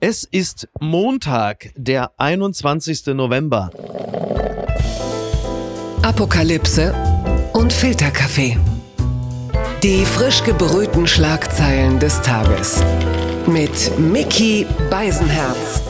Es ist Montag, der 21. November. Apokalypse und Filterkaffee. Die frisch gebrühten Schlagzeilen des Tages. Mit Mickey Beisenherz.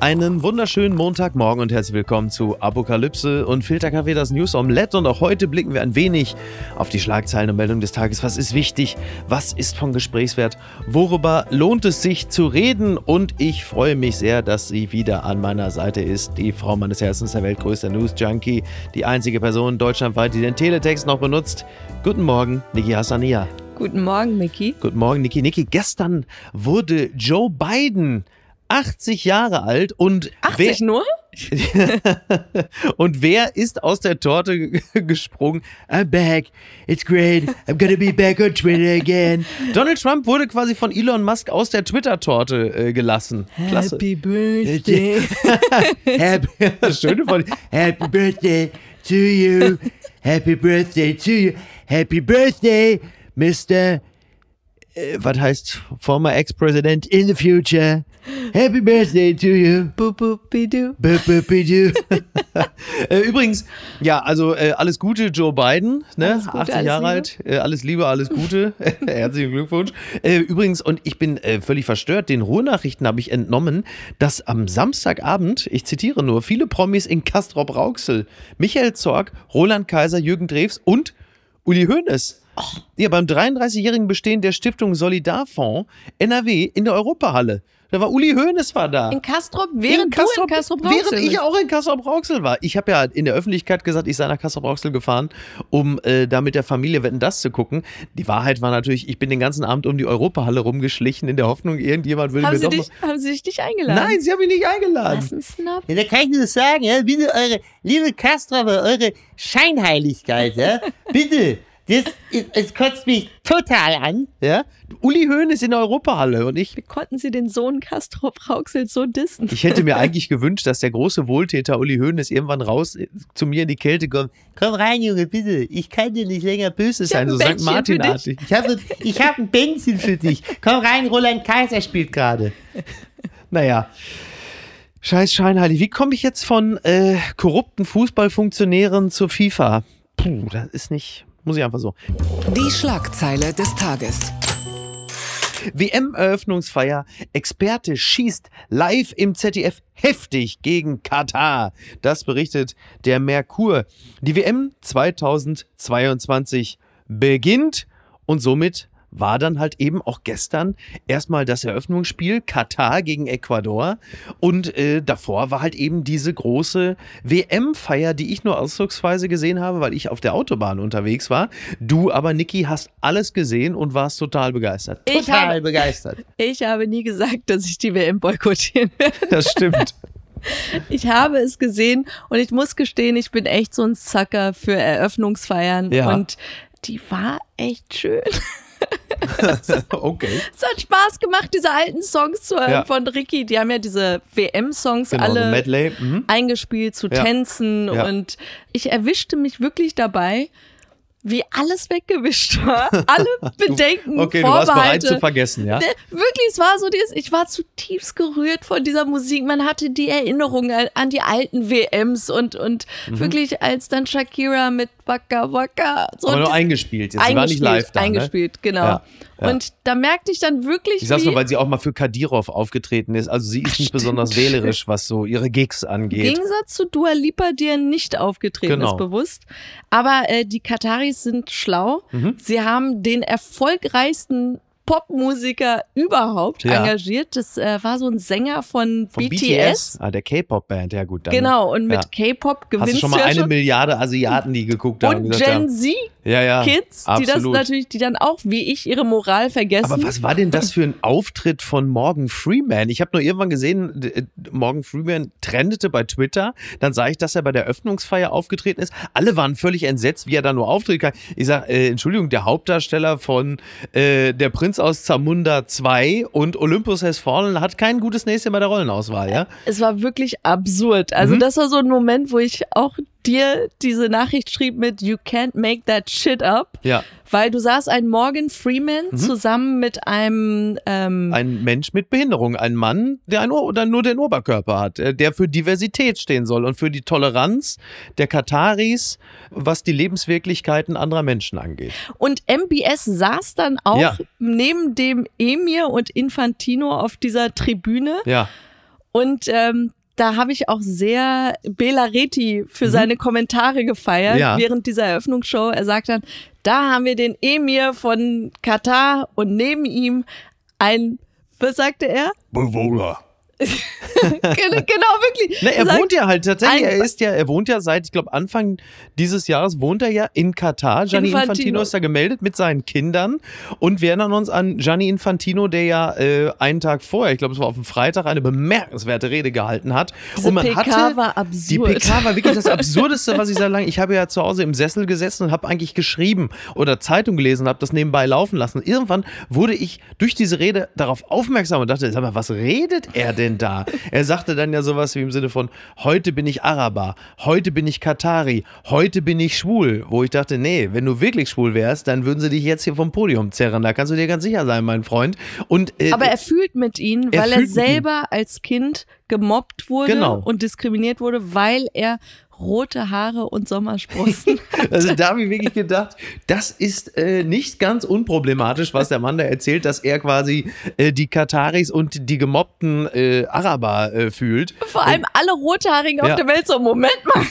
Einen wunderschönen Montagmorgen und herzlich willkommen zu Apokalypse und Filterkaffee, das News Omelette. Und auch heute blicken wir ein wenig auf die Schlagzeilen und Meldungen des Tages. Was ist wichtig? Was ist von Gesprächswert? Worüber lohnt es sich zu reden? Und ich freue mich sehr, dass sie wieder an meiner Seite ist. Die Frau meines Herzens, der weltgrößte News Junkie. Die einzige Person deutschlandweit, die den Teletext noch benutzt. Guten Morgen, Niki Hassania. Guten Morgen, Mickey. Guten Morgen, Niki. Niki, gestern wurde Joe Biden 80 Jahre alt und 80 wer, nur? und wer ist aus der Torte gesprungen? I'm back. It's great. I'm gonna be back on Twitter again. Donald Trump wurde quasi von Elon Musk aus der Twitter-Torte äh, gelassen. Klasse. Happy Birthday. Happy, das Schöne von Happy Birthday to you. Happy Birthday to you. Happy Birthday, Mr. Äh, was heißt former Ex-President in the future? Happy Birthday to you. Boop, boop, bidu. Bup, bup, bidu. Äh, Übrigens, ja, also äh, alles Gute, Joe Biden, ne? Gute, 80 alles Jahre alt, alles Liebe, alles Gute. Herzlichen Glückwunsch. Übrigens, und ich bin völlig verstört, den Ruhrnachrichten habe ich entnommen, dass am Samstagabend, ich zitiere nur, viele Promis in Castrop Rauxel, Michael Zorg, Roland Kaiser, Jürgen Drews und Uli Hoeneß. Ja, beim 33-jährigen Bestehen der Stiftung Solidarfonds NRW in der Europahalle. Da war Uli Hoeneß war da. In Kastrop, während du in Kastrop Während Rauxel ich bist. auch in Kassel-Brauxel war. Ich habe ja in der Öffentlichkeit gesagt, ich sei nach Kassel-Brauxel gefahren, um äh, da mit der Familie Wetten das zu gucken. Die Wahrheit war natürlich, ich bin den ganzen Abend um die Europahalle rumgeschlichen, in der Hoffnung, irgendjemand würde Haben mir sie, doch dich, noch... haben sie dich nicht eingeladen? Nein, sie haben mich nicht eingeladen. Was ein Snob. Ja, da kann ich nur sagen, ja, bitte eure, liebe Kastrover, eure Scheinheiligkeit, ja, bitte, das, ist- es kotzt mich total an. Ja? Uli Hoeneß in der Europahalle und ich Wie konnten sie den Sohn Kastrop Rauxel so dissen? Ich hätte mir eigentlich gewünscht, dass der große Wohltäter Uli Hoeneß irgendwann raus äh, zu mir in die Kälte kommt. Komm rein, Junge, bitte, ich kann dir nicht länger böse Das ist ein hab so St. Martin-artig. Ich habe ich hab ein Benzin für dich. Komm rein, Roland Kaiser spielt gerade. Naja. Scheiß Scheinheilig. Wie komme ich jetzt von äh, korrupten Fußballfunktionären zur FIFA? Puh, das ist nicht. Muss ich einfach so. Die Schlagzeile des Tages. WM-Eröffnungsfeier. Experte schießt live im ZDF heftig gegen Katar. Das berichtet der Merkur. Die WM 2022 beginnt und somit war dann halt eben auch gestern erstmal das Eröffnungsspiel Katar gegen Ecuador und äh, davor war halt eben diese große WM-Feier, die ich nur ausdrucksweise gesehen habe, weil ich auf der Autobahn unterwegs war. Du aber, Niki, hast alles gesehen und warst total begeistert. Ich Total habe, begeistert. ich habe nie gesagt, dass ich die WM boykottieren werde. Das stimmt. Ich habe es gesehen und ich muss gestehen, ich bin echt so ein Sucker für Eröffnungsfeiern Ja. und die war echt schön. okay. Es hat Spaß gemacht, diese alten Songs zu hören Ja. von Ricky. Die haben ja diese WM-Songs Genau, alle Medley. Mhm. eingespielt zu Ja. Tänzen Ja. und ich erwischte mich wirklich dabei, wie alles weggewischt war. Alle Bedenken, Okay, du warst bereit zu vergessen, ja? Ne, Wirklich, es war so, dieses, ich war zutiefst gerührt von dieser Musik. Man hatte die Erinnerung an, die alten WMs und, und Mhm. wirklich als dann Shakira mit Waka Waka so Aber nur eingespielt. Jetzt. Sie war nicht live da. Ne? eingespielt, genau. Ja, ja. Und da merkte ich dann wirklich, Ich sag's nur, weil sie auch mal für Kadirov aufgetreten ist. Also sie ist nicht besonders wählerisch, was so ihre Gigs Im angeht. Gegensatz zu Dua Lipa, die ja nicht aufgetreten Genau. ist, bewusst. Aber äh, die Kataris sind schlau. Mhm. Sie haben den erfolgreichsten Popmusiker überhaupt Ja. engagiert. Das äh, war so ein Sänger von, Von BTS. Ah, der K-Pop-Band, ja gut. Dann Genau, und mit ja. K-Pop Hast gewinnst du schon mal ja eine schon. Milliarde Asiaten, die geguckt haben? Und Gen haben, Z ja, ja, Kids, die das natürlich, die dann auch wie ich ihre Moral vergessen. Aber was war denn das für ein Auftritt von Morgan Freeman? Ich habe nur irgendwann gesehen, äh, Morgan Freeman trendete bei Twitter. Dann sah ich, dass er bei der Öffnungsfeier aufgetreten ist. Alle waren völlig entsetzt, wie er da nur auftreten kann. Ich sage, äh, Entschuldigung, der Hauptdarsteller von äh, Der Prinz aus Zamunda 2 und Olympus Has Fallen hat kein gutes Näschen bei der Rollenauswahl, ja? es war wirklich absurd. Also Mhm. das war so ein Moment, wo ich auch dir diese Nachricht schrieb mit You can't make that shit up. Ja. weil du sahst einen Morgan Freeman zusammen mit einem ähm, Ein Mensch mit Behinderung, ein Mann, der ein oder nur den Oberkörper hat, äh, der für Diversität stehen soll und für die Toleranz der Kataris, was die Lebenswirklichkeiten anderer Menschen angeht. und MBS saß dann auch Ja. neben dem Emir und Infantino auf dieser Tribüne Ja. und ähm, da habe ich auch sehr Bela Reti für seine Kommentare gefeiert Mhm. Ja. während dieser Eröffnungsshow. Er sagt dann, da haben wir den Emir von Katar und neben ihm ein, was sagte er? Bewohner. Genau, wirklich. Ne, er Sagt- wohnt ja halt tatsächlich, er ist ja, er wohnt ja seit, ich glaube, Anfang dieses Jahres wohnt er ja in Katar. Gianni Infantino. Infantino. ist da gemeldet mit seinen Kindern. Und wir erinnern uns an Gianni Infantino, der ja äh, einen Tag vorher, ich glaube, es war auf dem Freitag, eine bemerkenswerte Rede gehalten hat. Diese und man PK hatte, war Die absurd. PK war wirklich das Absurdeste, was ich seit langem. Ich habe ja zu Hause im Sessel gesessen und habe eigentlich geschrieben oder Zeitung gelesen, habe das nebenbei laufen lassen. Irgendwann wurde ich durch diese Rede darauf aufmerksam und dachte, sag mal, was redet er denn da? Er sagte dann ja sowas wie im Sinne von, heute bin ich Araber, heute bin ich Katari, heute bin ich schwul. Wo ich dachte, nee, wenn du wirklich schwul wärst, dann würden sie dich jetzt hier vom Podium zerren. Da kannst du dir ganz sicher sein, mein Freund. Und, äh, Aber er fühlt mit ihnen, Er weil er mit selber als Kind gemobbt wurde Genau. und diskriminiert wurde, weil er rote Haare und Sommersprossen. Also da habe ich wirklich gedacht, das ist äh, nicht ganz unproblematisch, was der Mann da erzählt, dass er quasi äh, die Kataris und die gemobbten äh, Araber äh, fühlt. Vor allem alle Rothaarigen Ja. auf der Welt so, Moment mal,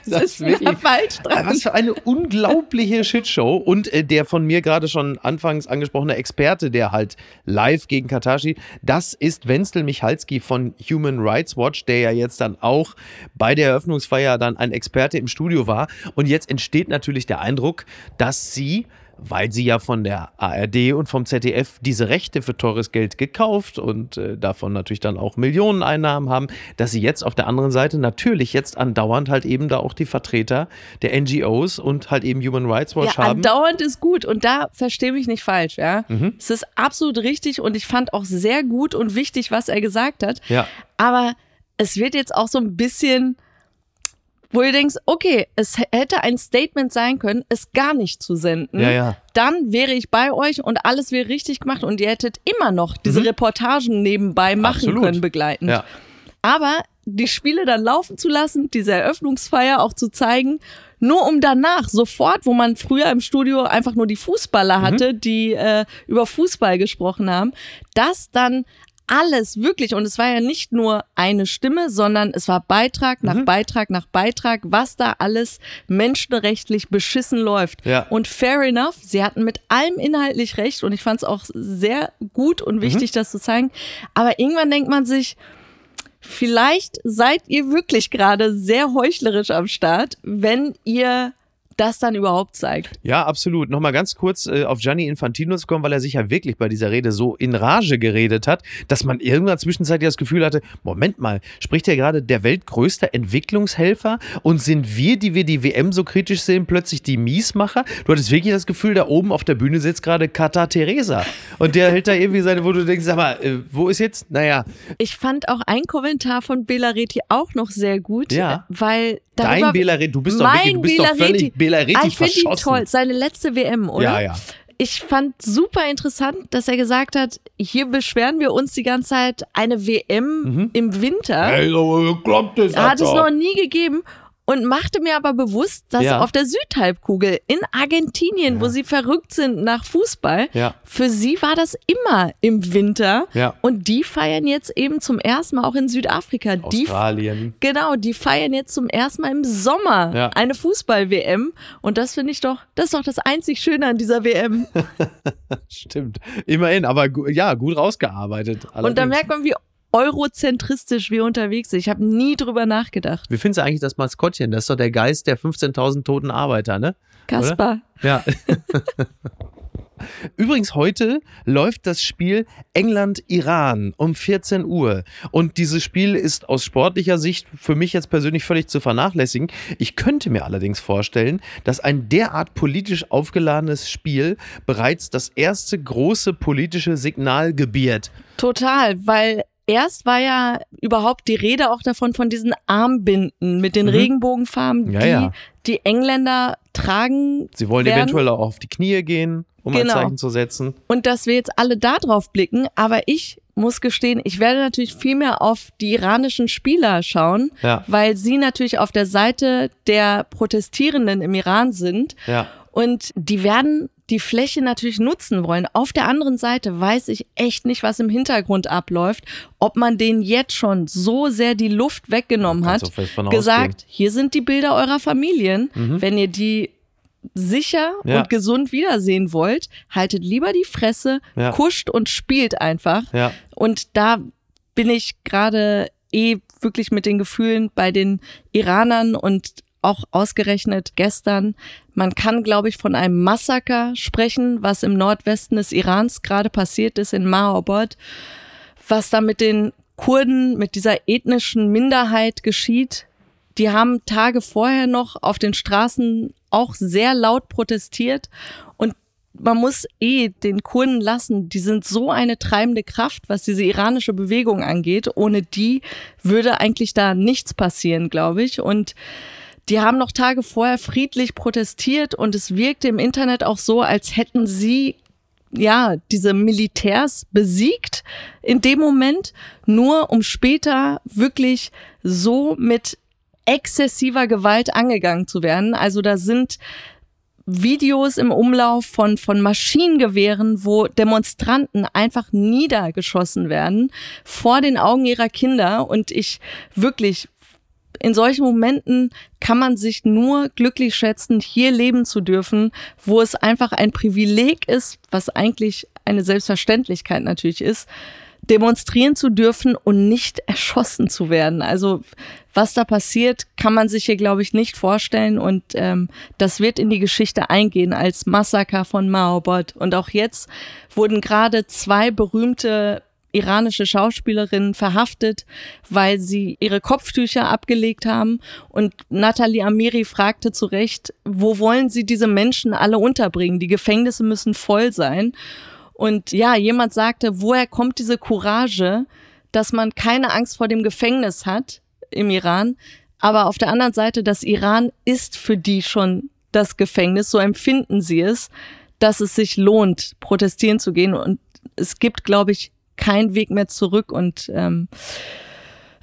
Das ist wirklich- da falsch dran? Was für eine unglaubliche Shitshow. Und äh, der von mir gerade schon anfangs angesprochene Experte, der halt live gegen Katar steht, das ist Wenzel Michalski von Human Rights Watch, der ja jetzt dann auch bei der Eröffnungsfeier dann ein Experte im Studio war. Und jetzt entsteht natürlich der Eindruck, dass sie weil sie ja von der ARD und vom ZDF diese Rechte für teures Geld gekauft und äh, davon natürlich dann auch Millionen Einnahmen haben, dass sie jetzt auf der anderen Seite natürlich jetzt andauernd halt eben da auch die Vertreter der NGOs und halt eben Human Rights Watch Ja, haben. andauernd ist gut und da verstehe mich nicht falsch, ja. Mhm. Es ist absolut richtig und ich fand auch sehr gut und wichtig, was er gesagt hat. Ja. Aber es wird jetzt auch so ein bisschen, wo du denkst, okay, es hätte ein Statement sein können, es gar nicht zu senden. Ja, ja. Dann wäre ich bei euch und alles wäre richtig gemacht und ihr hättet immer noch diese Reportagen nebenbei machen Mhm. Absolut. können, begleitend. Ja. Aber die Spiele dann laufen zu lassen, diese Eröffnungsfeier auch zu zeigen, nur um danach sofort, wo man früher im Studio einfach nur die Fußballer hatte, die äh, über Fußball gesprochen haben, das dann alles wirklich, und es war ja nicht nur eine Stimme, sondern es war Beitrag nach Beitrag nach Beitrag, was da alles menschenrechtlich beschissen läuft. Ja. Und fair enough, sie hatten mit allem inhaltlich recht und ich fand es auch sehr gut und wichtig, das zu zeigen. Aber irgendwann denkt man sich, Vielleicht seid ihr wirklich gerade sehr heuchlerisch am Start, wenn ihr das dann überhaupt zeigt. Ja, absolut. Nochmal ganz kurz äh, auf Gianni Infantino zu kommen, weil er sich ja wirklich bei dieser Rede so in Rage geredet hat, dass man irgendwann zwischenzeitlich das Gefühl hatte, Moment mal, spricht hier gerade der weltgrößte Entwicklungshelfer und sind wir, die wir die WM so kritisch sehen, plötzlich die Miesmacher? Du hattest wirklich das Gefühl, da oben auf der Bühne sitzt gerade Kata Teresa und der hält da irgendwie seine, wo du denkst, sag mal, äh, wo ist jetzt? Naja, Ich fand auch ein Kommentar von Bela Reti auch noch sehr gut, Ja. weil darüber- Bela Reti, du bist doch mein wirklich, du bist Bela doch völlig Reti. Bela Reti ah, ich finde ihn toll. Seine letzte WM, oder? Ja, ja. Ich fand super interessant, dass er gesagt hat, hier beschweren wir uns die ganze Zeit eine WM Mhm. im Winter. Ey, so klappt das, hat es noch nie gegeben und machte mir aber bewusst, dass Ja. auf der Südhalbkugel in Argentinien, wo sie verrückt sind nach Fußball, Ja. für sie war das immer im Winter Ja. und die feiern jetzt eben zum ersten Mal auch in Südafrika. Die Australien. Genau, die feiern jetzt zum ersten Mal im Sommer Ja. eine Fußball-WM und das finde ich doch, das ist doch das einzig Schöne an dieser WM. Stimmt. Immerhin, aber ja, gut rausgearbeitet. und da allerdings. merkt man, wie eurozentristisch wir unterwegs sind. Ich habe nie drüber nachgedacht. Wie findest du eigentlich das Maskottchen? Das ist doch der Geist der 15.000 toten Arbeiter, ne? Kaspar. Ja. Übrigens, heute läuft das Spiel England-Iran um 14 Uhr. Und dieses Spiel ist aus sportlicher Sicht für mich jetzt persönlich völlig zu vernachlässigen. Ich könnte mir allerdings vorstellen, dass ein derart politisch aufgeladenes Spiel bereits das erste große politische Signal gebiert. Total, weil erst war ja überhaupt die Rede auch davon, von diesen Armbinden mit den Mhm. Regenbogenfarben, Ja, die ja. die Engländer tragen. Sie wollen werden. eventuell auch auf die Knie gehen, um Genau. ein Zeichen zu setzen. Und dass wir jetzt alle da drauf blicken. Aber ich muss gestehen, ich werde natürlich viel mehr auf die iranischen Spieler schauen, Ja. weil sie natürlich auf der Seite der Protestierenden im Iran sind. Ja. Und die werden die Fläche natürlich nutzen wollen. Auf der anderen Seite weiß ich echt nicht, was im Hintergrund abläuft, ob man denen jetzt schon so sehr die Luft weggenommen Kannst hat, gesagt, hier sind die Bilder eurer Familien. Mhm. Wenn ihr die sicher Ja. und gesund wiedersehen wollt, haltet lieber die Fresse, Ja. kuscht und spielt einfach. Ja. Und da bin ich gerade eh wirklich mit den Gefühlen bei den Iranern und auch ausgerechnet gestern. Man kann, glaube ich, von einem Massaker sprechen, was im Nordwesten des Irans gerade passiert ist, in Mahabad. Was da mit den Kurden, mit dieser ethnischen Minderheit geschieht. Die haben Tage vorher noch auf den Straßen auch sehr laut protestiert und man muss eh den Kurden lassen, die sind so eine treibende Kraft, was diese iranische Bewegung angeht. Ohne die würde eigentlich da nichts passieren, glaube ich. Und die haben noch Tage vorher friedlich protestiert und es wirkte im Internet auch so, als hätten sie ja, diese Militärs besiegt in dem Moment, nur um später wirklich so mit exzessiver Gewalt angegangen zu werden. Also da sind Videos im Umlauf von, von Maschinengewehren, wo Demonstranten einfach niedergeschossen werden vor den Augen ihrer Kinder. Und ich wirklich, in solchen Momenten kann man sich nur glücklich schätzen, hier leben zu dürfen, wo es einfach ein Privileg ist, was eigentlich eine Selbstverständlichkeit natürlich ist, demonstrieren zu dürfen und nicht erschossen zu werden. Also was da passiert, kann man sich hier, glaube ich, nicht vorstellen. Und ähm, das wird in die Geschichte eingehen als Massaker von Mahabad. Und auch jetzt wurden gerade zwei berühmte iranische Schauspielerinnen verhaftet, weil sie ihre Kopftücher abgelegt haben. Und Nathalie Amiri fragte zu Recht, wo wollen sie diese Menschen alle unterbringen? Die Gefängnisse müssen voll sein. Und ja, jemand sagte, woher kommt diese Courage, dass man keine Angst vor dem Gefängnis hat im Iran, aber auf der anderen Seite, das Iran ist für die schon das Gefängnis, so empfinden sie es, dass es sich lohnt, protestieren zu gehen. Und es gibt, glaube ich, keinen Weg mehr zurück. Und ähm,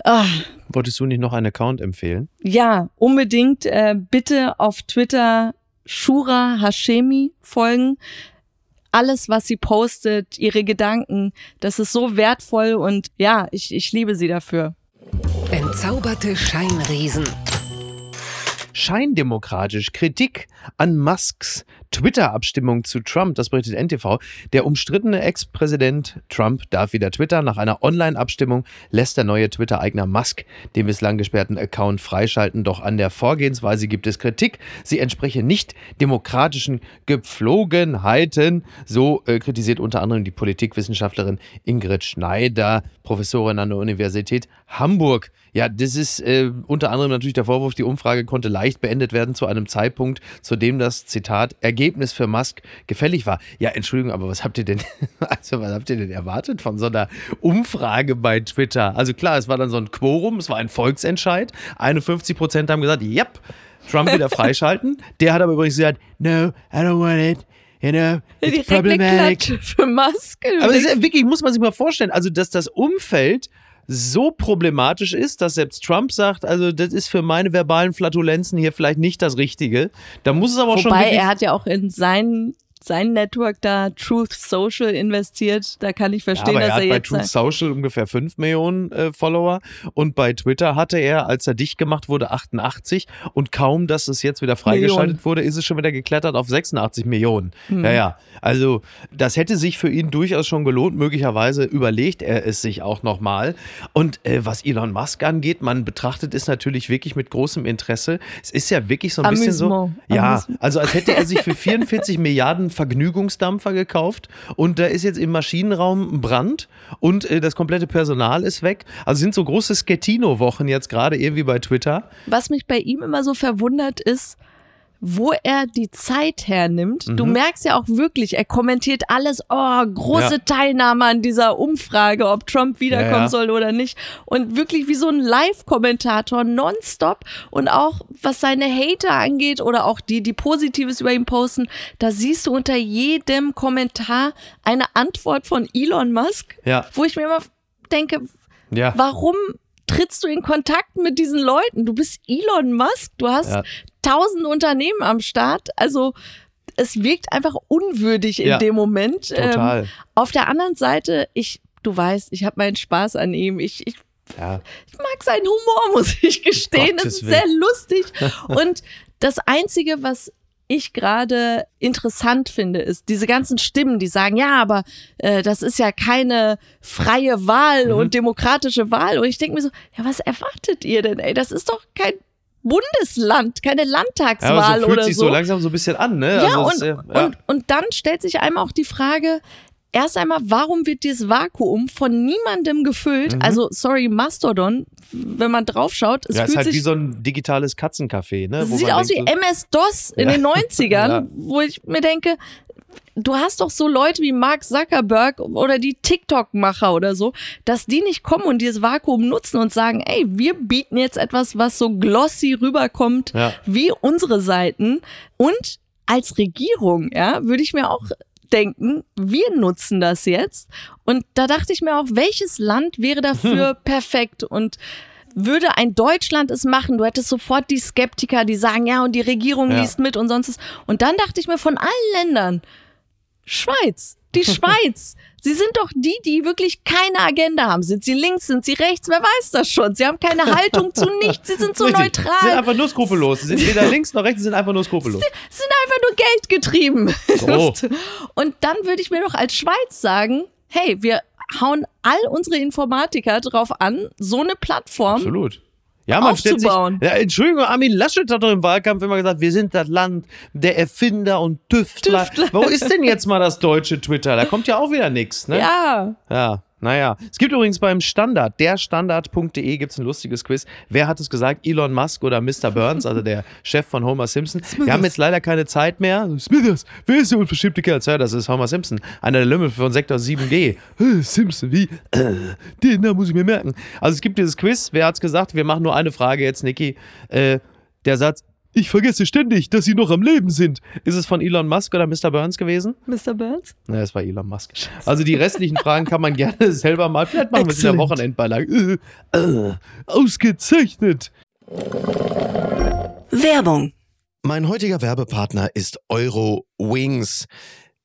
ah, Wolltest du nicht noch einen Account empfehlen? ja, unbedingt äh, bitte auf Twitter Shura Hashemi folgen. Alles, was sie postet, ihre Gedanken, das ist so wertvoll und ja, ich, ich liebe sie dafür. Entzauberte Scheinriesen. Scheindemokratisch. Kritik an Musks Twitter-Abstimmung zu Trump, das berichtet NTV. Der umstrittene Ex-Präsident Trump darf wieder twittern. Nach einer Online-Abstimmung lässt der neue Twitter-Eigner Musk den bislang gesperrten Account freischalten. Doch an der Vorgehensweise gibt es Kritik. Sie entspreche nicht demokratischen Gepflogenheiten. So äh, kritisiert unter anderem die Politikwissenschaftlerin Ingrid Schneider, Professorin an der Universität Hamburg. Ja, das ist äh, unter anderem natürlich der Vorwurf, die Umfrage konnte leicht beendet werden zu einem Zeitpunkt, zu dem das Zitat Ergebnis für Musk gefällig war. Ja, Entschuldigung, aber was habt ihr denn, also was habt ihr denn erwartet von so einer Umfrage bei Twitter? Also klar, es war dann so ein Quorum, es war ein Volksentscheid. 51 Prozent haben gesagt, yep, Trump wieder freischalten. Der hat aber übrigens gesagt, no, I don't want it. You know, it's problematic. Für Musk. Aber ist, wirklich, muss man sich mal vorstellen, also dass das Umfeld so problematisch ist, dass selbst Trump sagt, also das ist für meine verbalen Flatulenzen hier vielleicht nicht das Richtige. Da muss es aber auch schon Wobei er hat ja auch in sein, sein Network da Truth Social investiert. Da kann ich Ja, verstehen, er dass hat er bei jetzt Truth Social ungefähr 5 Millionen äh, Follower und bei Twitter hatte er, als er dicht gemacht wurde, 88 und kaum, dass es jetzt wieder freigeschaltet Millionen. wurde, ist es schon wieder geklettert auf 86 Millionen. Hm. Ja, ja, also das hätte sich für ihn durchaus schon gelohnt. Möglicherweise überlegt er es sich auch nochmal. Und äh, was Elon Musk angeht, man betrachtet es natürlich wirklich mit großem Interesse. Es ist ja wirklich so ein bisschen so, ja, Amüsement. also als hätte er sich für 44 Milliarden Vergnügungsdampfer gekauft und da ist jetzt im Maschinenraum ein Brand und äh, das komplette Personal ist weg. Also sind so große Schettino-Wochen jetzt gerade irgendwie bei Twitter. Was mich bei ihm immer so verwundert ist, wo er die Zeit hernimmt. Du merkst ja auch wirklich, er kommentiert alles, oh, große Ja. Teilnahme an dieser Umfrage, ob Trump wiederkommen Ja, ja. soll oder nicht. Und wirklich wie so ein Live-Kommentator nonstop. Und auch was seine Hater angeht oder auch die, die Positives über ihn posten, da siehst du unter jedem Kommentar eine Antwort von Elon Musk, Ja. wo ich mir immer denke, Ja. warum trittst du in Kontakt mit diesen Leuten? Du bist Elon Musk, du hast Ja. Tausend Unternehmen am Start. Also es wirkt einfach unwürdig in Ja, dem Moment. total. Ähm, auf der anderen Seite, ich, du weißt, ich habe meinen Spaß an ihm. Ich, ich, Ja. ich mag seinen Humor, muss ich gestehen. Gottes Es ist sehr Willen. lustig. Und das Einzige, was ich gerade interessant finde, ist diese ganzen Stimmen, die sagen, ja, aber äh, das ist ja keine freie Wahl Mhm. und demokratische Wahl. Und ich denke mir so, ja, was erwartet ihr denn? Ey, das ist doch kein Bundesland, keine Ja, Landtagswahl aber so fühlt oder sich so. so langsam so ein bisschen an, ne? Ja, Also und, ist, äh, ja. Und, und dann stellt sich einmal auch die Frage, erst einmal, warum wird dieses Vakuum von niemandem gefüllt? Also, sorry, Mastodon, wenn man draufschaut, es Mhm. ja, ist fühlt halt sich wie so ein digitales Katzencafé, ne? Wo sieht aus wie denkt so- MS-DOS in Ja. den 90ern, Ja. wo ich mir denke, du hast doch so Leute wie Mark Zuckerberg oder die TikTok-Macher oder so, dass die nicht kommen und dieses Vakuum nutzen und sagen, ey, wir bieten jetzt etwas, was so glossy rüberkommt Ja. wie unsere Seiten. Und als Regierung, ja, würde ich mir auch denken, wir nutzen das jetzt. Und da dachte ich mir auch, welches Land wäre dafür perfekt? Und würde ein Deutschland es machen, du hättest sofort die Skeptiker, die sagen, ja, und die Regierung Ja. liest mit und sonst was. Und dann dachte ich mir, von allen Ländern, Schweiz, die Schweiz. Sie sind doch die, die wirklich keine Agenda haben. Sind sie links, sind sie rechts? Wer weiß das schon? Sie haben keine Haltung zu nichts. Sie sind so Richtig. neutral. Sie sind einfach nur skrupellos. Sie sind weder links noch rechts, sie sind einfach nur skrupellos. sind einfach nur Geld getrieben. So. Und dann würde ich mir doch als Schweiz sagen, hey, wir hauen all unsere Informatiker drauf an, so eine Plattform. Absolut. Ja, man stellt sich. Ja, Entschuldigung, Armin Laschet hat doch im Wahlkampf immer gesagt, wir sind das Land der Erfinder und Tüftler. Tüftler. Wo ist denn jetzt mal das deutsche Twitter? Da kommt ja auch wieder nichts, ne? Ja, Ja, naja. Es gibt übrigens beim Standard, derstandard.de gibt es ein lustiges Quiz. Wer hat es gesagt? Elon Musk oder Mr. Burns, also der Chef von Homer Simpson. Wir haben jetzt leider keine Zeit mehr. Smithers, wer ist der unverschämte Kerl? Ja, das ist Homer Simpson, einer der Lümmel von Sektor 7G. Äh, Simpson, wie? Äh, den Namen muss ich mir merken. Also es gibt dieses Quiz. Wer hat's gesagt? Wir machen nur eine Frage jetzt, Niki. Äh, der Satz, ich vergesse ständig, dass sie noch am Leben sind. Ist es von Elon Musk oder Mr. Burns gewesen? Mr. Burns. Na, es war Elon Musk. Also die restlichen Fragen kann man gerne selber mal. Vielleicht machen wir es in der. Wochenendbeilage. Äh, äh, ausgezeichnet. Werbung. Mein heutiger Werbepartner ist Euro Wings.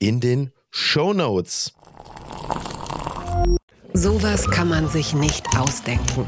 in den Shownotes. Sowas kann man sich nicht ausdenken.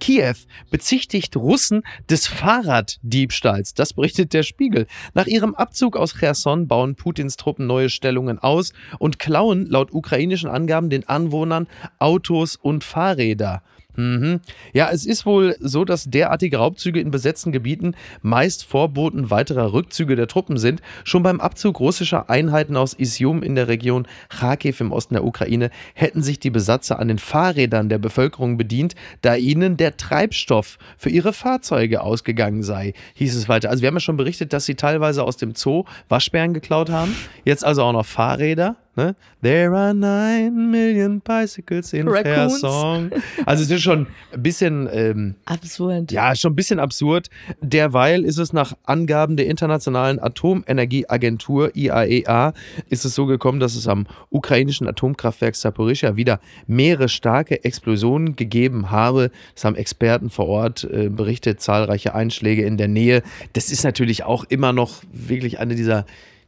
Kiew bezichtigt Russen des Fahrraddiebstahls. Das berichtet der Spiegel. Nach ihrem Abzug aus Cherson bauen Putins Truppen neue Stellungen aus und klauen laut ukrainischen Angaben den Anwohnern Autos und Fahrräder. Mhm. Ja, es ist wohl so, dass derartige Raubzüge in besetzten Gebieten meist Vorboten weiterer Rückzüge der Truppen sind. Schon beim Abzug russischer Einheiten aus Isium in der Region Kharkiv im Osten der Ukraine hätten sich die Besatzer an den Fahrrädern der Bevölkerung bedient, da ihnen der Treibstoff für ihre Fahrzeuge ausgegangen sei, hieß es weiter. Also wir haben ja schon berichtet, dass sie teilweise aus dem Zoo Waschbären geklaut haben, jetzt also auch noch Fahrräder. Ne? There are nine million bicycles in Raccoons. Song. Also es ist schon ein bisschen, ähm, Absurd. ja, schon ein bisschen absurd. Derweil ist es nach Angaben der Internationalen Atomenergieagentur IAEA ist es so gekommen, dass es am ukrainischen Atomkraftwerk Saporischia wieder mehrere starke Explosionen gegeben habe. Das haben Experten vor Ort äh, berichtet, zahlreiche Einschläge in der Nähe. Das ist natürlich auch immer noch wirklich eine dieser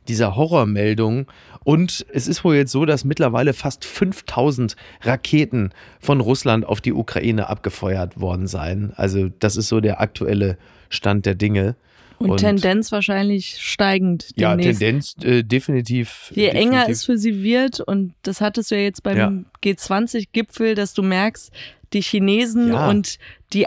dieser Horrormeldungen. Und es ist wohl jetzt so, dass mittlerweile fast 5000 Raketen von Russland auf die Ukraine abgefeuert worden seien. Also das ist so der aktuelle Stand der Dinge. Und, Tendenz wahrscheinlich steigend. Ja, demnächst. Tendenz äh, definitiv. Je enger definitiv. es für sie wird, und das hattest du ja jetzt beim Ja. G20-Gipfel, dass du merkst, die Chinesen Ja. und die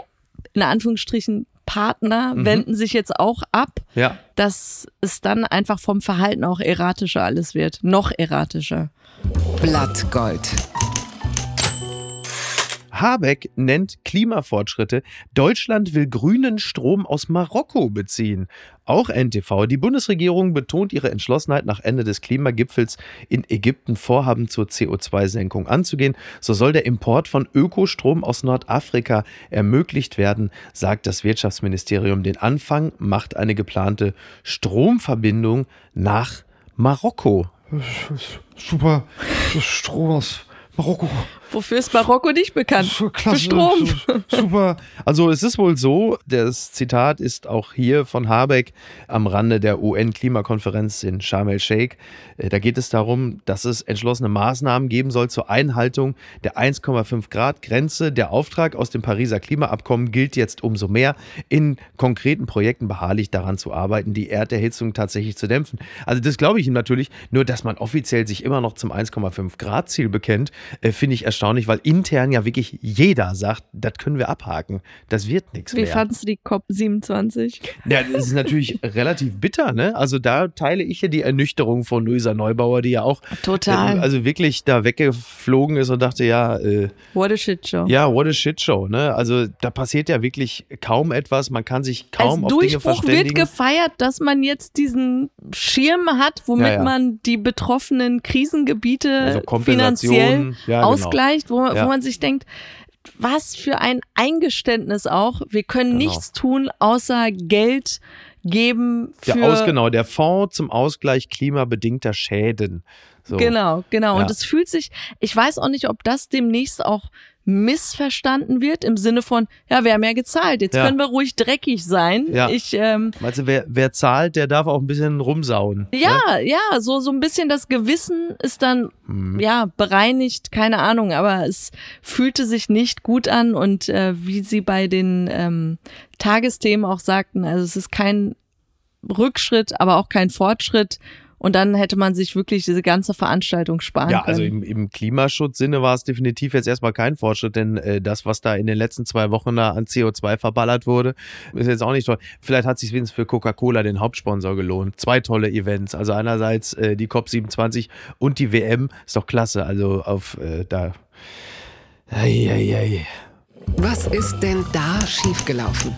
in Anführungsstrichen Partner Mhm. wenden sich jetzt auch ab, Ja. dass es dann einfach vom Verhalten auch erratischer alles wird. Noch erratischer. Blattgold. Habeck nennt Klimafortschritte. Deutschland will grünen Strom aus Marokko beziehen. Auch NTV. Die Bundesregierung betont ihre Entschlossenheit, nach Ende des Klimagipfels in Ägypten Vorhaben zur CO2-Senkung anzugehen. So soll der Import von Ökostrom aus Nordafrika ermöglicht werden, sagt das Wirtschaftsministerium. Den Anfang macht eine geplante Stromverbindung nach Marokko. Super Strom aus Marokko. Wofür ist Marokko nicht bekannt? So Für Strom. Super. Also es ist wohl so, das Zitat ist auch hier von Habeck am Rande der UN-Klimakonferenz in Sharm el-Sheikh. Äh, Da geht es darum, dass es entschlossene Maßnahmen geben soll zur Einhaltung der 1,5 Grad Grenze. Der Auftrag aus dem Pariser Klimaabkommen gilt jetzt umso mehr, in konkreten Projekten beharrlich daran zu arbeiten, die Erderhitzung tatsächlich zu dämpfen. Also das glaube ich ihm natürlich, nur dass man offiziell sich immer noch zum 1,5 Grad Ziel bekennt, äh, finde ich erstaunlich, weil intern ja wirklich jeder sagt, das können wir abhaken. Das wird nichts Wie mehr. fandst du die COP27? Ja, das ist natürlich relativ bitter, ne? Also da teile ich ja die Ernüchterung von Luisa Neubauer, die ja auch Total. äh, also wirklich da weggeflogen ist und dachte, ja, äh, What a shit show. ja, what a shit show, ne? Also da passiert ja wirklich kaum etwas, man kann sich kaum Als auf Dinge Durchbruch wird verständigen. gefeiert, dass man jetzt diesen Schirm hat, womit Ja, ja. man die betroffenen Krisengebiete Also finanziell ja, genau. ausgleicht, wo, Ja. wo man sich denkt, was für ein Eingeständnis auch. Wir können Genau. nichts tun, außer Geld geben für der Aus, genau, der Fonds zum Ausgleich klimabedingter Schäden. So. Genau, genau. Ja. Und es fühlt sich, ich weiß auch nicht, ob das demnächst auch missverstanden wird im Sinne von, ja, wir haben ja gezahlt, jetzt Ja. können wir ruhig dreckig sein. Ja. Ich, ähm, Meinst du, wer, wer zahlt, der darf auch ein bisschen rumsauen. Ne? ja, ja, so, so ein bisschen das Gewissen ist dann, Mhm. ja, bereinigt, keine Ahnung, aber es fühlte sich nicht gut an und äh, wie sie bei den ähm, Tagesthemen auch sagten, also es ist kein Rückschritt, aber auch kein Fortschritt. Und dann hätte man sich wirklich diese ganze Veranstaltung sparen Ja, können. also im, im Klimaschutzsinne war es definitiv jetzt erstmal kein Fortschritt, denn äh, das, was da in den letzten zwei Wochen da an CO2 verballert wurde, ist jetzt auch nicht toll. Vielleicht hat sich wenigstens für Coca-Cola den Hauptsponsor gelohnt. Zwei tolle Events. Also einerseits äh, die COP27 und die WM. Ist doch klasse. Also auf äh, da. Eieiei. Was ist denn da schiefgelaufen?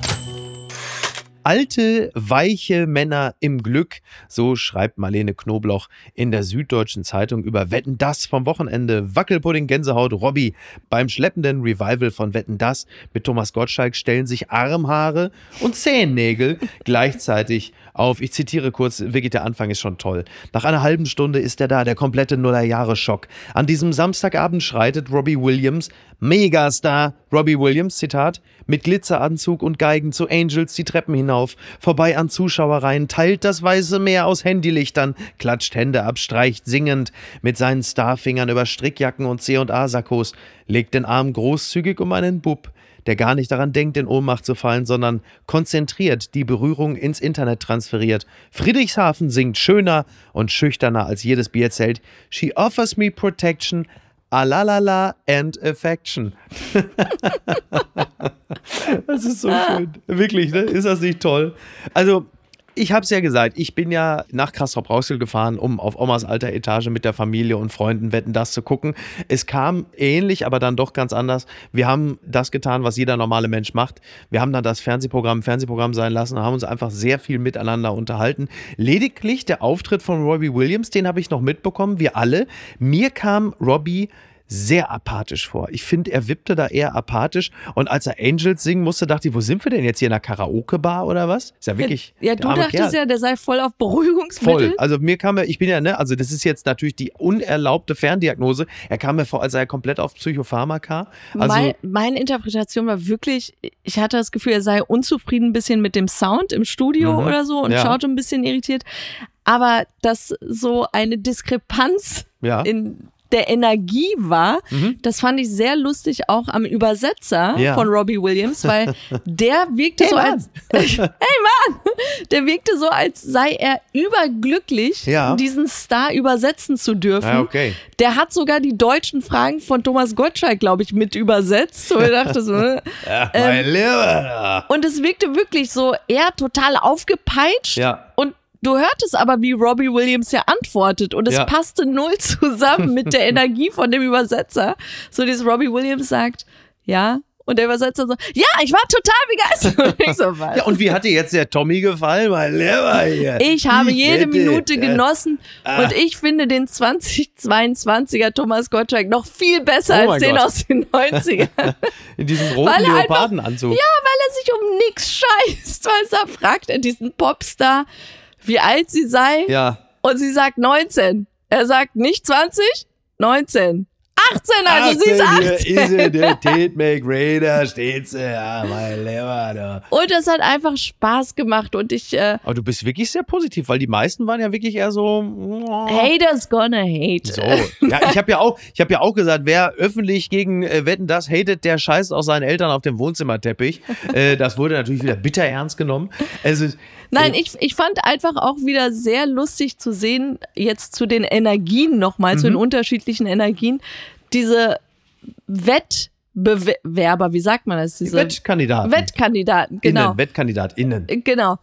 Alte, weiche Männer im Glück, so schreibt Marlene Knobloch in der Süddeutschen Zeitung über Wetten das vom Wochenende. Wackelpudding, Gänsehaut, Robby. Beim schleppenden Revival von Wetten das mit Thomas Gottschalk stellen sich Armhaare und Zehennägel gleichzeitig auf. Ich zitiere kurz, wirklich der Anfang ist schon toll. Nach einer halben Stunde ist er da, der komplette Nullerjahre-Schock. An diesem Samstagabend schreitet Robbie Williams Megastar Robbie Williams, Zitat, mit Glitzeranzug und Geigen zu Angels die Treppen hinauf, vorbei an Zuschauereien, teilt das weiße Meer aus Handylichtern, klatscht Hände ab, streicht singend mit seinen Starfingern über Strickjacken und C&A-Sakkos, legt den Arm großzügig um einen Bub, der gar nicht daran denkt, in Ohnmacht zu fallen, sondern konzentriert die Berührung ins Internet transferiert. Friedrichshafen singt schöner und schüchterner als jedes Bierzelt. She offers me protection, alalala and affection. das ist so schön. Wirklich, ne? Ist das nicht toll? Also, ich habe es ja gesagt, ich bin ja nach Kastrop-Rauxel gefahren, um auf Omas alter Etage mit der Familie und Freunden Wetten das zu gucken. Es kam ähnlich, aber dann doch ganz anders. Wir haben das getan, was jeder normale Mensch macht. Wir haben dann das Fernsehprogramm Fernsehprogramm sein lassen und haben uns einfach sehr viel miteinander unterhalten. Lediglich der Auftritt von Robbie Williams, den habe ich noch mitbekommen, wir alle. Mir kam Robbie sehr apathisch vor. Ich finde, er wippte da eher apathisch. Und als er Angels singen musste, dachte ich, wo sind wir denn jetzt hier in einer Karaoke-Bar oder was? Ist ja wirklich. Ja, der du dachtest Kerl. ja, der sei voll auf Beruhigungsmittel. Voll. Also mir kam er, ich bin ja, ne, also das ist jetzt natürlich die unerlaubte Ferndiagnose. Er kam mir vor, als sei er komplett auf Psychopharmaka. Also, mein, meine Interpretation war wirklich, ich hatte das Gefühl, er sei unzufrieden ein bisschen mit dem Sound im Studio Mhm. oder so und Ja. schaute ein bisschen irritiert. Aber dass so eine Diskrepanz ja. in der Energie war, Mhm. das fand ich sehr lustig auch am Übersetzer Ja. von Robbie Williams, weil der wirkte Hey, so Mann. als Hey Mann! Der wirkte so, als sei er überglücklich, Ja. diesen Star übersetzen zu dürfen. Ja, okay. Der hat sogar die deutschen Fragen von Thomas Gottschalk, glaube ich, mit übersetzt. Und ich dachte so, äh. Ach, mein Lieber. Und es wirkte wirklich so, er total aufgepeitscht. Ja. Und du hörtest aber, wie Robbie Williams ja antwortet. Und es Ja. passte null zusammen mit der Energie von dem Übersetzer. So dieses Robbie Williams sagt, ja. Und der Übersetzer so, ja, ich war total begeistert. Und ich so, was? Ja, und wie hat dir jetzt der Tommy gefallen, mein Lieber hier? Ich habe jede wette, Minute äh, genossen ah. und ich finde den 2022er Thomas Gottschalk noch viel besser Oh als den Gott. aus den 90ern. In diesem roten Weil er Leopardenanzug. Ja, weil er sich um nix scheißt. Weil er fragt er diesen Popstar, wie alt sie sei. Ja. Und sie sagt 19. Er sagt nicht 20, 19. 18, also sie ist 18. Hier ist sie, der Tate McRader, steht sie. Ja, mein Lieber. Da. Und es hat einfach Spaß gemacht und ich, äh, Aber du bist wirklich sehr positiv, weil die meisten waren ja wirklich eher so. oh. haters gonna hate. So. Ja, ich habe ja auch, ich habe ja auch gesagt, wer öffentlich gegen äh, Wetten das hatet, der scheißt auch seinen Eltern auf dem Wohnzimmerteppich. äh, das wurde natürlich wieder bitter ernst genommen. Also Nein, ich, ich fand einfach auch wieder sehr lustig zu sehen, jetzt zu den Energien nochmal, zu den unterschiedlichen Energien, diese Wettbewerber, wie sagt man das? Diese Wettkandidaten. Wettkandidaten, genau. Innen, WettkandidatInnen. Genau.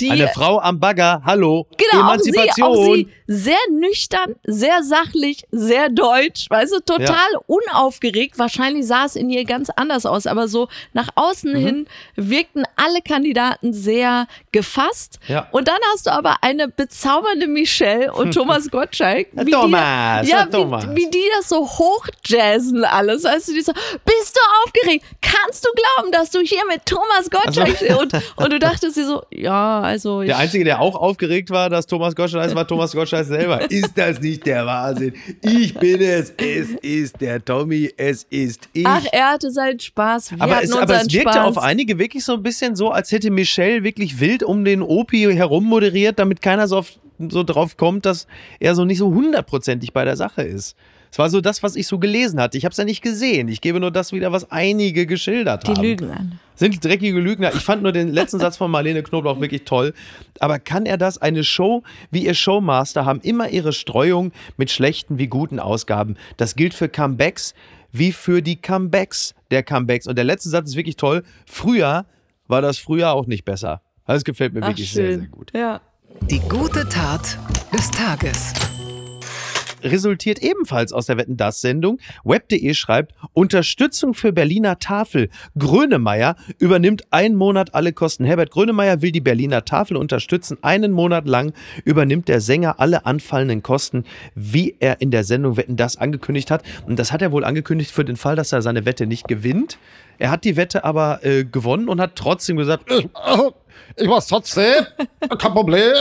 Die, Eine Frau am Bagger, hallo. genau, auch sie, Emanzipation. auch sie sehr nüchtern, sehr sachlich, sehr deutsch, weißt du, total unaufgeregt. Wahrscheinlich sah es in ihr ganz anders aus, aber so nach außen Mhm. hin wirkten alle Kandidaten sehr gefasst. Ja. Und dann hast du aber eine bezaubernde Michelle und Thomas Gottschalk. Wie Thomas, die, ja, Thomas. Wie, wie die das so hochjazzen alles. Weißt du, die so, bist du aufgeregt? Kannst du glauben, dass du hier mit Thomas Gottschalk und, und du dachtest dir so, ja, also Der Einzige, der auch aufgeregt war, dass Thomas Gottschalk war Thomas Gottschalk selber. Ist das nicht der Wahnsinn? Ich bin es. Es ist der Tommy. Es ist ich. Ach, er hatte seinen Spaß. Wir aber es, aber es wirkte Spaß. auf einige wirklich so ein bisschen so, als hätte Michelle wirklich wild um den Opi herum moderiert, damit keiner so, auf, so drauf kommt, dass er so nicht so hundertprozentig bei der Sache ist. Es war so das, was ich so gelesen hatte. Ich habe es ja nicht gesehen. Ich gebe nur das wieder, was einige geschildert Die haben. lügen an. Sind dreckige Lügner. Ich fand nur den letzten Satz von Marlene Knoblauch wirklich toll. Aber kann er das? Eine Show wie ihr Showmaster haben immer ihre Streuung mit schlechten wie guten Ausgaben. Das gilt für Comebacks wie für die Comebacks der Comebacks. Und der letzte Satz ist wirklich toll. Früher war das früher auch nicht besser. Das gefällt mir Ach, wirklich schön. sehr, sehr gut. Ja. Die gute Tat des Tages. Resultiert ebenfalls aus der Wetten das Sendung. Web.de schreibt Unterstützung für Berliner Tafel. Grönemeyer übernimmt einen Monat alle Kosten. Herbert Grönemeyer will die Berliner Tafel unterstützen. Einen Monat lang übernimmt der Sänger alle anfallenden Kosten, wie er in der Sendung Wetten das angekündigt hat. Und das hat er wohl angekündigt für den Fall, dass er seine Wette nicht gewinnt. Er hat die Wette aber äh, gewonnen und hat trotzdem gesagt, äh, Ich mach's trotzdem. Kein Problem.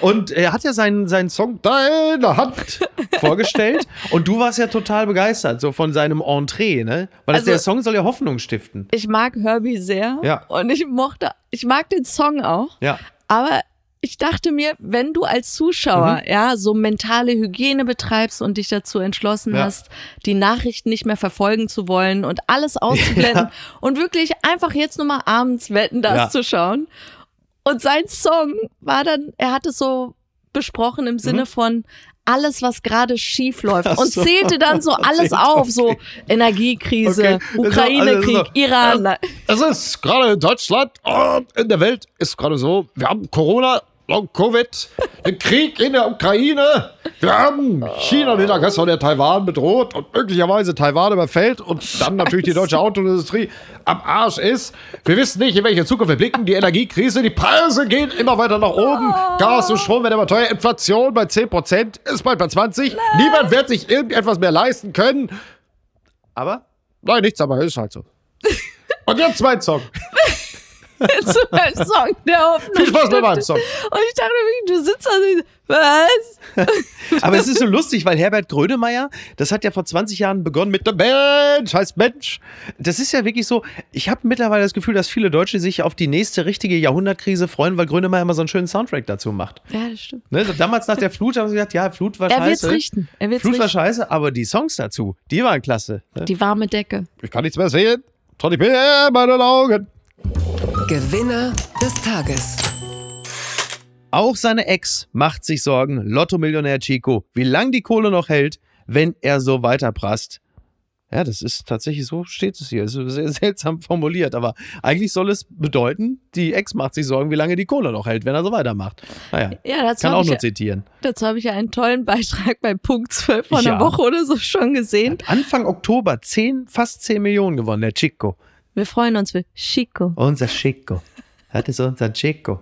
Und er hat ja seinen, seinen Song Deine Hand. vorgestellt und du warst ja total begeistert, so von seinem Entree, ne? Weil das, Also- der Song soll ja Hoffnung stiften. Ich mag Herbie sehr. Ja. Und ich mochte, ich mag den Song auch. Ja. Aber ich dachte mir, wenn du als Zuschauer Mhm. ja so mentale Hygiene betreibst und dich dazu entschlossen Ja. hast, die Nachrichten nicht mehr verfolgen zu wollen und alles auszublenden und wirklich einfach jetzt nur mal abends Wetten das Ja. zu schauen. Und sein Song war dann, er hat es so besprochen im Sinne von alles, was gerade schief läuft Mhm. Und zählte dann so alles auf, so Energiekrise, Okay. Also, Ukraine-Krieg, Iran. Es ist gerade in Deutschland und in der Welt ist gerade so, wir haben Corona, Long Covid, den Krieg in der Ukraine, wir haben China, den Aggressor, der Taiwan bedroht und möglicherweise Taiwan überfällt und dann natürlich die deutsche Autoindustrie am Arsch ist. Wir wissen nicht, in welche Zukunft wir blicken. Die Energiekrise, die Preise gehen immer weiter nach oben. Gas und Strom werden immer teuer. Inflation bei 10%, ist bald bei 20. Niemand wird sich irgendetwas mehr leisten können. Aber Nein, nichts, aber ist halt so. Und jetzt mein Song. zu einem Song der Hoffnung. Viel Spaß bei meinem. Song. Und ich dachte wirklich, du sitzt da und was? Aber es ist so lustig, weil Herbert Grönemeyer, das hat ja vor 20 Jahren begonnen mit Der Mensch heißt Mensch. Das ist ja wirklich so, ich habe mittlerweile das Gefühl, dass viele Deutsche sich auf die nächste richtige Jahrhundertkrise freuen, weil Grönemeyer immer so einen schönen Soundtrack dazu macht. Ja, das stimmt. Ne? Damals nach der Flut haben sie gesagt, ja, Flut war Er wird's scheiße. richten. Er wird's Flut war scheiße, aber die Songs dazu, die waren klasse. Ne? Die warme Decke. Ich kann nichts mehr sehen. Ich bin in meinen Augen. Gewinner des Tages. Auch seine Ex macht sich Sorgen, Lotto-Millionär Chico, wie lang die Kohle noch hält, wenn er so weiterprasst. Ja, das ist tatsächlich so, steht es hier. Es ist sehr seltsam formuliert, aber eigentlich soll es bedeuten, die Ex macht sich Sorgen, wie lange die Kohle noch hält, wenn er so weitermacht. Naja, Ja, dazu kann habe auch ich, nur ja- zitieren. dazu hab ich ja einen tollen Beitrag bei Punkt 12 von Ja. einer Woche oder so schon gesehen. Anfang Oktober 10, fast 10 Millionen gewonnen, der Chico. Wir freuen uns für Chico. Unser Chico. Das ist unser Chico.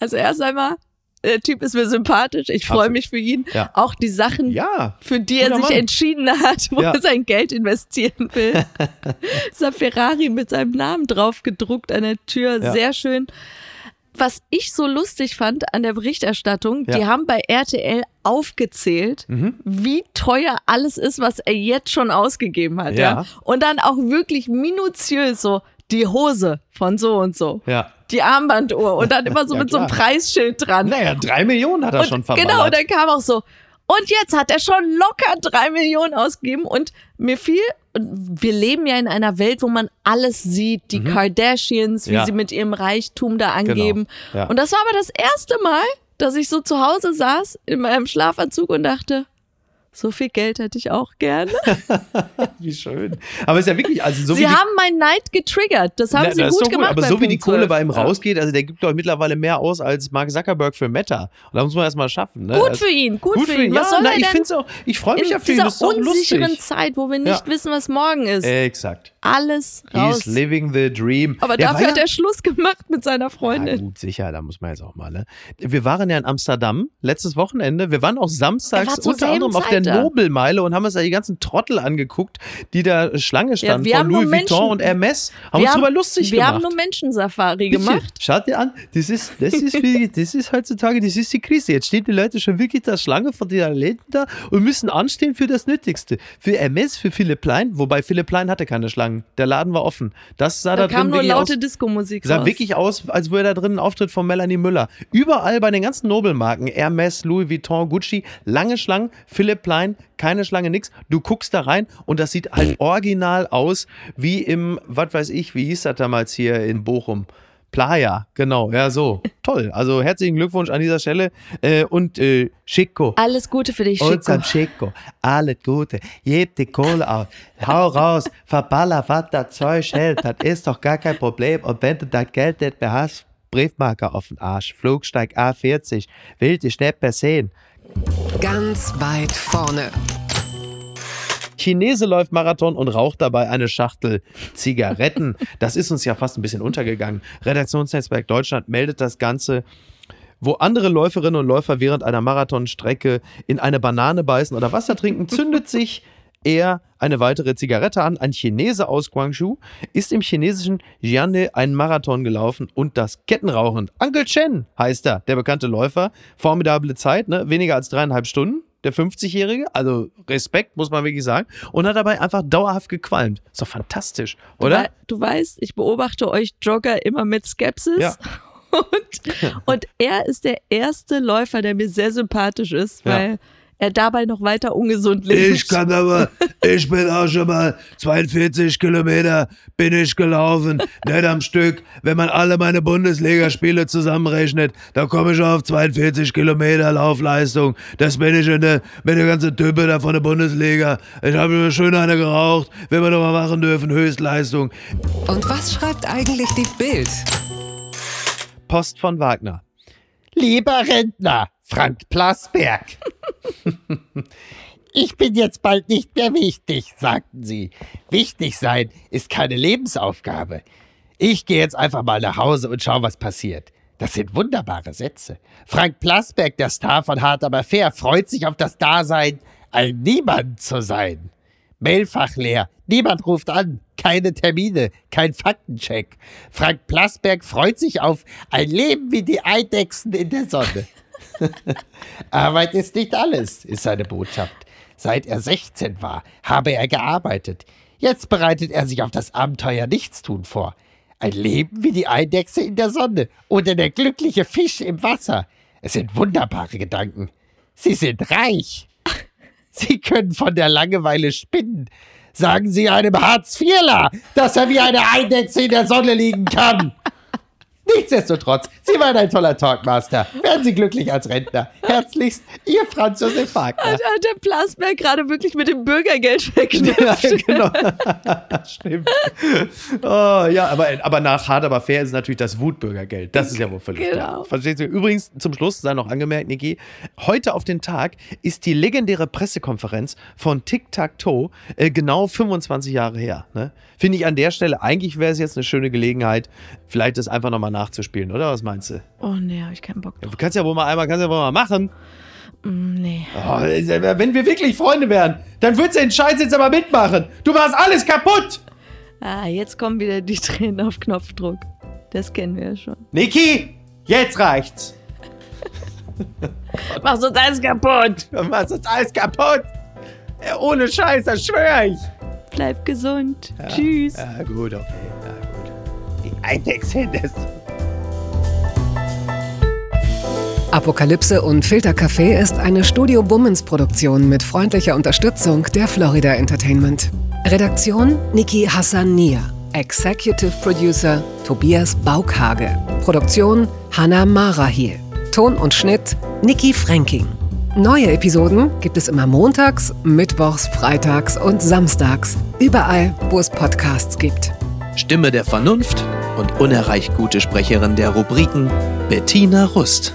Also erst einmal, der Typ ist mir sympathisch. Ich freue mich für ihn. Ja. Auch die Sachen, Ja, für die er sich Mann. entschieden hat, wo Ja. er sein Geld investieren will. Dieser Ferrari mit seinem Namen drauf gedruckt an der Tür, sehr schön. Was ich so lustig fand an der Berichterstattung, die haben bei RTL aufgezählt, Mhm. wie teuer alles ist, was er jetzt schon ausgegeben hat. Ja. Und dann auch wirklich minutiös so die Hose von so und so, ja. die Armbanduhr und dann immer so Ja, mit so einem klar. Preisschild dran. Naja, drei Millionen hat er Und schon verballert. Genau, und dann kam auch so, und jetzt hat er schon locker drei Millionen ausgegeben und mir fiel, wir leben ja in einer Welt, wo man alles sieht, die Kardashians, wie Mhm. Ja. sie mit ihrem Reichtum da angeben. ja. Und das war aber das erste Mal, dass ich so zu Hause saß in meinem Schlafanzug und dachte, so viel Geld hätte ich auch gerne. Wie schön. Aber es ist ja wirklich, also so sie wie haben meinen Neid getriggert. Das haben Na, sie das gut gemacht. Aber bei so wie die Kohle 12. bei ihm Ja. rausgeht, also der gibt, ich, mittlerweile mehr aus als Mark Zuckerberg für Meta. Und da muss man erst mal schaffen. Ne? Gut Also- für ihn, gut, Gut für ihn. ihn. Was ja, soll na, er ich finde auch, ich freue mich in ja für ihn. dieser Das unsicheren. Zeit, wo wir Ja. nicht wissen, was morgen ist? Exakt. Alles raus. He's living the dream. Aber Der dafür hat ja- er Schluss gemacht mit seiner Ja, Freundin. gut, sicher, da muss man jetzt auch mal, ne? Wir waren ja in Amsterdam letztes Wochenende. Wir waren auch samstags Er unter anderem auf der. Nobelmeile und haben uns da die ganzen Trottel angeguckt, die da Schlange standen wir von Louis Vuitton und Hermes. Haben wir uns haben, drüber lustig wir gemacht. haben nur Menschensafari gemacht. Schaut dir an, das ist, das ist, wie, das ist heutzutage, das ist die Krise. Jetzt stehen die Leute schon wirklich da Schlange vor den Läden da und müssen anstehen für das Nötigste. Für MS, für Philipp Plein, wobei Philipp Plein hatte keine Schlangen. Der Laden war offen. Das sah da, Da kam drin nur laute. Disco-Musik Sah raus. wirklich aus, als würde da drin ein Auftritt von Melanie Müller. Überall bei den ganzen Nobelmarken, Hermes, Louis Vuitton, Gucci, lange Schlangen, Philipp Plein, keine Schlange, nix. Du guckst da rein und das sieht halt original aus, wie im, was weiß ich, wie hieß das damals hier in Bochum? Playa, genau, ja, so. Toll. Also herzlichen Glückwunsch an dieser Stelle. Äh, und äh, Chico. Alles Gute für dich, Chico. Unser Chico, alles Gute, gib die Kohle aus, hau raus, verballer, was das Zeug hält, das ist doch gar kein Problem. Und wenn du das Geld nicht mehr hast, Briefmarker auf den Arsch, Flugsteig A40, will dich nicht mehr sehen. Ganz weit vorne. Chinese läuft Marathon und raucht dabei eine Schachtel Zigaretten. Das ist uns ja fast ein bisschen untergegangen. Redaktionsnetzwerk Deutschland meldet das Ganze. Wo andere Läuferinnen und Läufer während einer Marathonstrecke in eine Banane beißen oder Wasser trinken, zündet sich er eine weitere Zigarette an. Ein Chinese aus Guangzhou ist im chinesischen Jiande einen Marathon gelaufen und das Kettenrauchen. Uncle Chen heißt er, der bekannte Läufer. Formidable Zeit, ne? weniger als dreieinhalb Stunden. Der 50-Jährige, also Respekt, muss man wirklich sagen, und hat dabei einfach dauerhaft gequalmt. Ist doch fantastisch, Du, oder? wei- du weißt, ich beobachte euch Jogger immer mit Skepsis. Ja. Und, und er ist der erste Läufer, der mir sehr sympathisch ist, Ja. Er dabei noch weiter ungesund lebt. Ich kann aber, ich bin auch schon mal 42 Kilometer bin ich gelaufen, nicht am Stück. Wenn man alle meine Bundesligaspiele zusammenrechnet, dann komme ich auf 42 Kilometer Laufleistung. Das bin ich in der, bin der ganze Type da von der Bundesliga. Ich habe mir schön eine geraucht, wenn wir doch mal machen dürfen, Höchstleistung. Und was schreibt eigentlich die Bild? Post von Wagner. Lieber Rentner, Frank Plasberg. Ich bin jetzt bald nicht mehr wichtig, sagten sie. Wichtig sein ist keine Lebensaufgabe. Ich gehe jetzt einfach mal nach Hause und schau, was passiert. Das sind wunderbare Sätze. Frank Plasberg, der Star von Hart aber fair, freut sich auf das Dasein, ein Niemand zu sein. Mailfach leer, niemand ruft an, keine Termine, kein Faktencheck. Frank Plasberg freut sich auf ein Leben wie die Eidechsen in der Sonne. Arbeit ist nicht alles, ist seine Botschaft. Seit er 16 war, habe er gearbeitet. Jetzt bereitet er sich auf das Abenteuer Nichtstun vor. Ein Leben wie die Eidechse in der Sonne oder der glückliche Fisch im Wasser. Es sind wunderbare Gedanken. Sie sind reich. Sie können von der Langeweile spinnen. Sagen Sie einem Hartz-IVler, dass er wie eine Eidechse in der Sonne liegen kann. Nichtsdestotrotz, Sie waren ein toller Talkmaster. Werden Sie glücklich als Rentner. Herzlichst, Ihr Franz Josef Wagner. Hat hat der Plasberg gerade wirklich mit dem Bürgergeld verknüpft. genau. Stimmt. Oh, ja, aber, aber nach hart aber fair ist natürlich das Wutbürgergeld. Das ist ja wohl völlig Genau. klar. Verstehst du? Übrigens, zum Schluss sei noch angemerkt, Niki, heute auf den Tag ist die legendäre Pressekonferenz von Tic Tac Toe äh, genau 25 Jahre her. Ne? Finde ich an der Stelle, eigentlich wäre es jetzt eine schöne Gelegenheit, vielleicht das einfach nochmal nachzuspielen, oder? Was meinst du? Oh nee, hab ich keinen Bock Du drauf. kannst ja wohl mal einmal, kannst ja wohl mal machen. Mm, Nee. Oh, wenn wir wirklich Freunde wären, dann würdest du den Scheiß jetzt aber mitmachen. Du machst alles kaputt. Ah, jetzt kommen wieder die Tränen auf Knopfdruck. Das kennen wir ja schon. Niki, jetzt reicht's. Machst uns alles kaputt. Du machst jetzt alles kaputt. Ja, Ohne Scheiß, das schwöre ich. Bleib gesund. Tschüss. Ja, gut, okay. Ja, gut. Die Eidechse Sonne. Apokalypse und Filtercafé ist eine Studio Bummens Produktion mit freundlicher Unterstützung der Florida Entertainment. Redaktion Niki Hassania. Executive Producer Tobias Baukhage. Produktion Hanna Marahiel. Ton und Schnitt Niki Fränking. Neue Episoden gibt es immer montags, mittwochs, freitags und samstags. Überall, wo es Podcasts gibt. Stimme der Vernunft und unerreicht gute Sprecherin der Rubriken Bettina Rust.